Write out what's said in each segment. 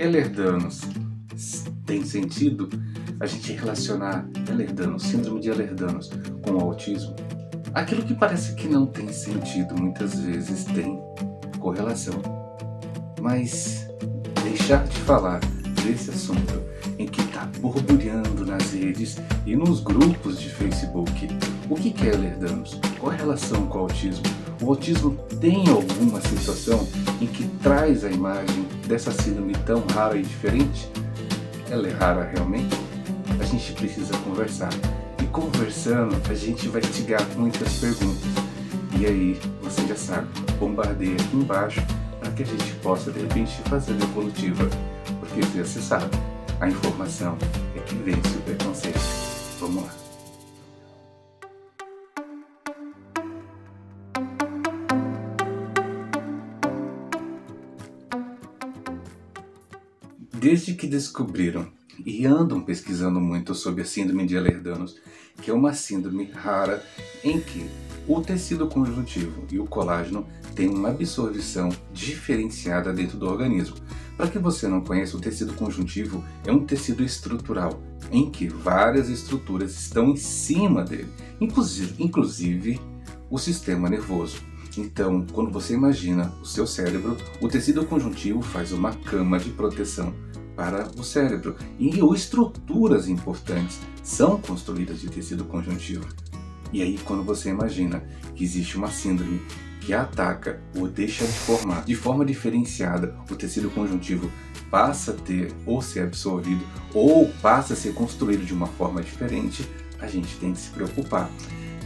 Ehlers-Danlos tem sentido a gente relacionar Ehlers-Danlos, síndrome de Ehlers-Danlos com o autismo? Aquilo que parece que não tem sentido muitas vezes tem correlação. Mas deixar de falar desse assunto em que está borbulhando nas redes e nos grupos de Facebook. O que é Ehlers-Danlos? Qual a relação com o autismo? O autismo tem alguma situação em que traz a imagem dessa síndrome tão rara e diferente? Ela é rara realmente? A gente precisa conversar. E conversando, a gente vai tirar muitas perguntas. E aí, você já sabe, bombardeia aqui embaixo para que a gente possa, de repente, fazer a evolutiva. Porque você sabe, a informação é que vence o preconceito. Vamos lá. Desde que descobriram e andam pesquisando muito sobre a síndrome de Ehlers-Danlos, que é uma síndrome rara em que o tecido conjuntivo e o colágeno têm uma absorção diferenciada dentro do organismo. Para que você não conheça, o tecido conjuntivo é um tecido estrutural em que várias estruturas estão em cima dele, inclusive, inclusive o sistema nervoso. Então, quando você imagina o seu cérebro, o tecido conjuntivo faz uma cama de proteção para o cérebro e estruturas importantes são construídas de tecido conjuntivo. E aí, quando você imagina que existe uma síndrome que ataca ou deixa de formar de forma diferenciada o tecido conjuntivo passa a ter ou ser absorvido ou passa a ser construído de uma forma diferente, a gente tem que se preocupar.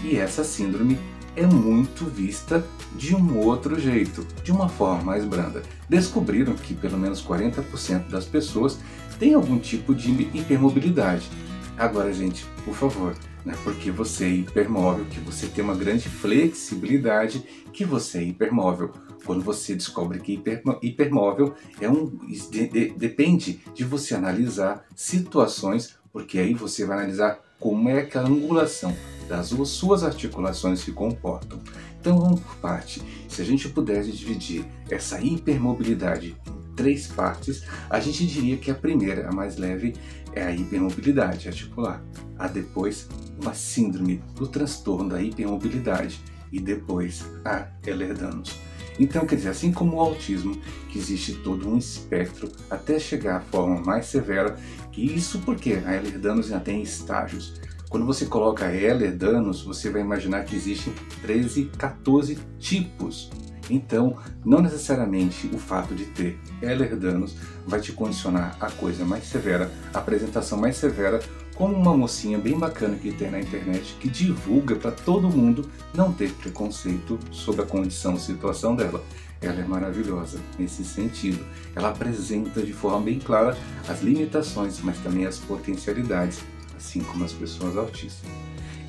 E essa síndrome é muito vista de um outro jeito, de uma forma mais branda. Descobriram que pelo menos 40% das pessoas têm algum tipo de hipermobilidade. Agora, gente, por favor, né, porque você é hipermóvel, que você tem uma grande flexibilidade, que você é hipermóvel. Quando você descobre que hiper, hipermóvel é um de, de, depende de você analisar situações, porque aí você vai analisar como é que a angulação das suas articulações se comportam. Então vamos por parte. Se a gente pudesse dividir essa hipermobilidade em três partes, a gente diria que a primeira, a mais leve, é a hipermobilidade articular. A depois, uma síndrome do transtorno da hipermobilidade e depois a Ehlers-Danlos. Então, quer dizer, assim como o autismo, que existe todo um espectro até chegar à forma mais severa, que isso porque a Ehlers-Danlos já tem estágios. Quando você coloca Heller danos, você vai imaginar que existem 13, 14 tipos. Então, não necessariamente o fato de ter Heller danos vai te condicionar a coisa mais severa, a apresentação mais severa, como uma mocinha bem bacana que tem na internet que divulga para todo mundo não ter preconceito sobre a condição, situação dela. Ela é maravilhosa nesse sentido. Ela apresenta de forma bem clara as limitações, mas também as potencialidades assim como as pessoas autistas.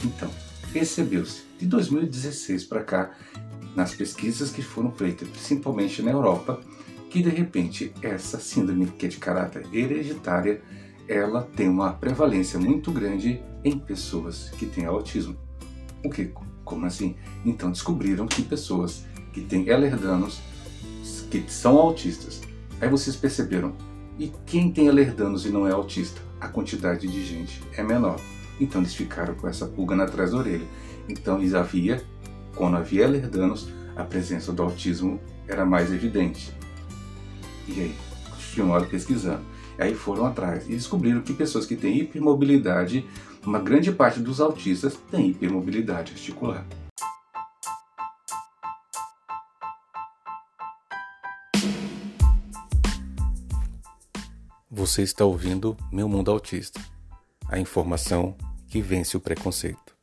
Então, percebeu-se de 2016 para cá, nas pesquisas que foram feitas, principalmente na Europa, que de repente essa síndrome que é de caráter hereditária, ela tem uma prevalência muito grande em pessoas que têm autismo. O que? Como assim? Então descobriram que pessoas que têm ehlers que são autistas. Aí vocês perceberam, e quem tem ehlers e não é autista? A quantidade de gente é menor. Então eles ficaram com essa pulga atrás da orelha. Então eles havia, quando havia lerdanos, a presença do autismo era mais evidente. E aí, continuaram pesquisando. E aí foram atrás e descobriram que pessoas que têm hipermobilidade, uma grande parte dos autistas tem hipermobilidade articular. Você está ouvindo Meu Mundo Autista a informação que vence o preconceito.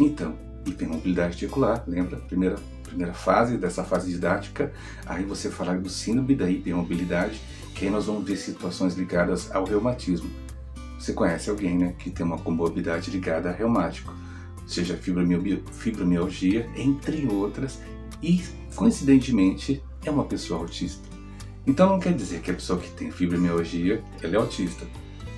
Então, hipermobilidade articular, lembra? Primeira, primeira fase dessa fase didática. Aí você falar do síndrome da hipermobilidade, que aí nós vamos ver situações ligadas ao reumatismo. Você conhece alguém né, que tem uma comorbidade ligada a reumático, seja fibromialgia, entre outras, e coincidentemente é uma pessoa autista. Então não quer dizer que a pessoa que tem fibromialgia ela é autista.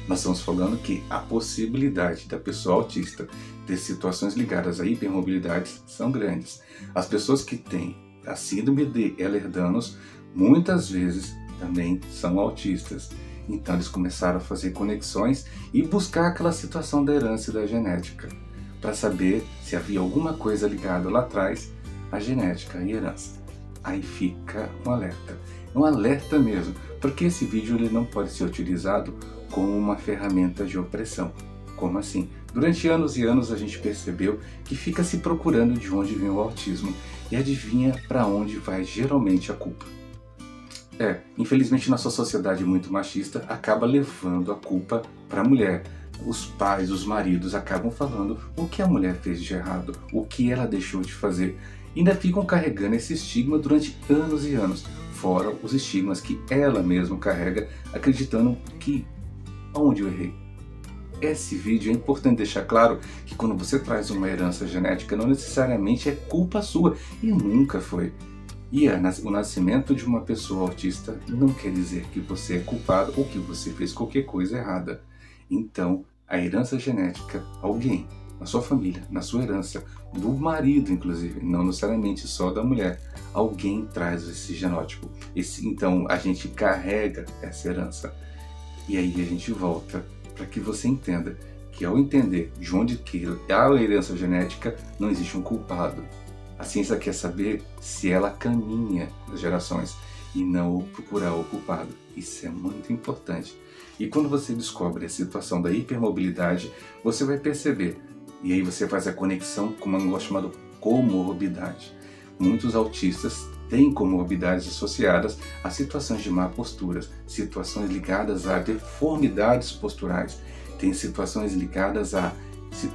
Nós estamos falando que a possibilidade da pessoa autista ter situações ligadas à hipermobilidade são grandes. As pessoas que têm a síndrome de Ehlers-Danlos muitas vezes também são autistas. Então eles começaram a fazer conexões e buscar aquela situação da herança e da genética, para saber se havia alguma coisa ligada lá atrás à genética e herança. Aí fica um alerta. Um alerta mesmo, porque esse vídeo ele não pode ser utilizado como uma ferramenta de opressão. Como assim? Durante anos e anos a gente percebeu que fica se procurando de onde vem o autismo e adivinha para onde vai geralmente a culpa. É, infelizmente nossa sociedade muito machista acaba levando a culpa para a mulher. Os pais, os maridos acabam falando o que a mulher fez de errado, o que ela deixou de fazer. Ainda ficam carregando esse estigma durante anos e anos, fora os estigmas que ela mesma carrega, acreditando que onde eu errei. Esse vídeo é importante deixar claro que quando você traz uma herança genética, não necessariamente é culpa sua, e nunca foi. E o nascimento de uma pessoa autista não quer dizer que você é culpado ou que você fez qualquer coisa errada. Então, a herança genética, alguém na sua família, na sua herança, do marido inclusive, não necessariamente só da mulher, alguém traz esse genótipo. Esse, então, a gente carrega essa herança. E aí a gente volta para que você entenda que ao entender de onde que a herança genética, não existe um culpado. A ciência quer saber se ela caminha nas gerações e não procurar o culpado. Isso é muito importante. E quando você descobre a situação da hipermobilidade, você vai perceber, e aí você faz a conexão com um negócio chamado comorbidade. Muitos autistas têm comorbidades associadas a situações de má posturas, situações ligadas a deformidades posturais, tem situações ligadas a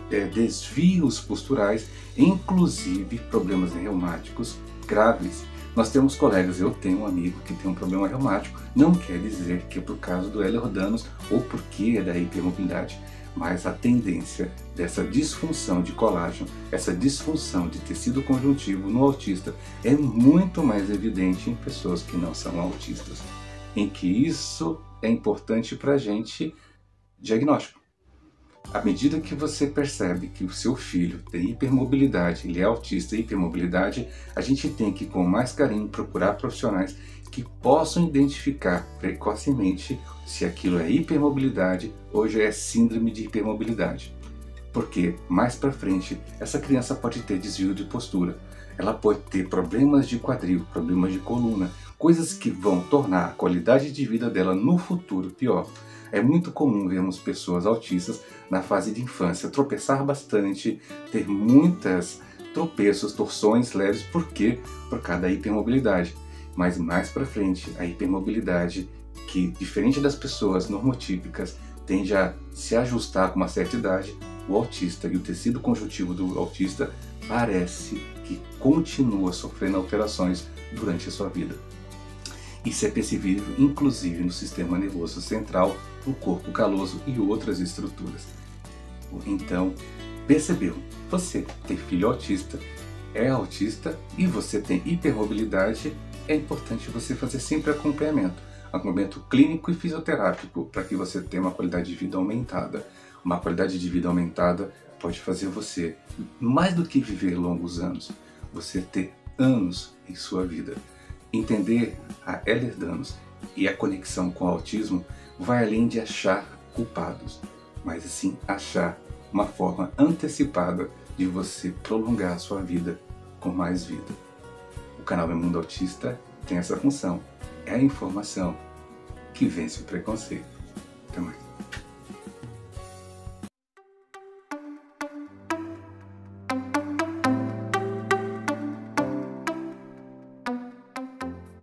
é, desvios posturais, inclusive problemas reumáticos graves. Nós temos colegas, eu tenho um amigo que tem um problema reumático, não quer dizer que é por causa do Ehlers-Danlos ou porque é da hipermobilidade, mas a tendência dessa disfunção de colágeno, essa disfunção de tecido conjuntivo no autista é muito mais evidente em pessoas que não são autistas, em que isso é importante para a gente diagnóstico. À medida que você percebe que o seu filho tem hipermobilidade, ele é autista e hipermobilidade, a gente tem que, com mais carinho, procurar profissionais que possam identificar precocemente se aquilo é hipermobilidade ou já é síndrome de hipermobilidade. Porque mais para frente, essa criança pode ter desvio de postura, ela pode ter problemas de quadril, problemas de coluna, coisas que vão tornar a qualidade de vida dela no futuro pior. É muito comum vermos pessoas autistas na fase de infância tropeçar bastante, ter muitas tropeços, torções leves, por quê? Por causa da hipermobilidade. Mas mais para frente, a hipermobilidade, que diferente das pessoas normotípicas, tende a se ajustar com uma certa idade, o autista e o tecido conjuntivo do autista parece que continua sofrendo alterações durante a sua vida. Isso é percebível inclusive no sistema nervoso central, no corpo caloso e outras estruturas. Então, percebeu? Você tem filho autista, é autista e você tem hipermobilidade, é importante você fazer sempre acompanhamento. Acompanhamento clínico e fisioterápico para que você tenha uma qualidade de vida aumentada. Uma qualidade de vida aumentada pode fazer você, mais do que viver longos anos, você ter anos em sua vida. Entender a Ehlers-Danlos e a conexão com o autismo vai além de achar culpados, mas sim achar uma forma antecipada de você prolongar a sua vida com mais vida. Canal Meu Mundo Autista tem essa função, é a informação que vence o preconceito. Até mais.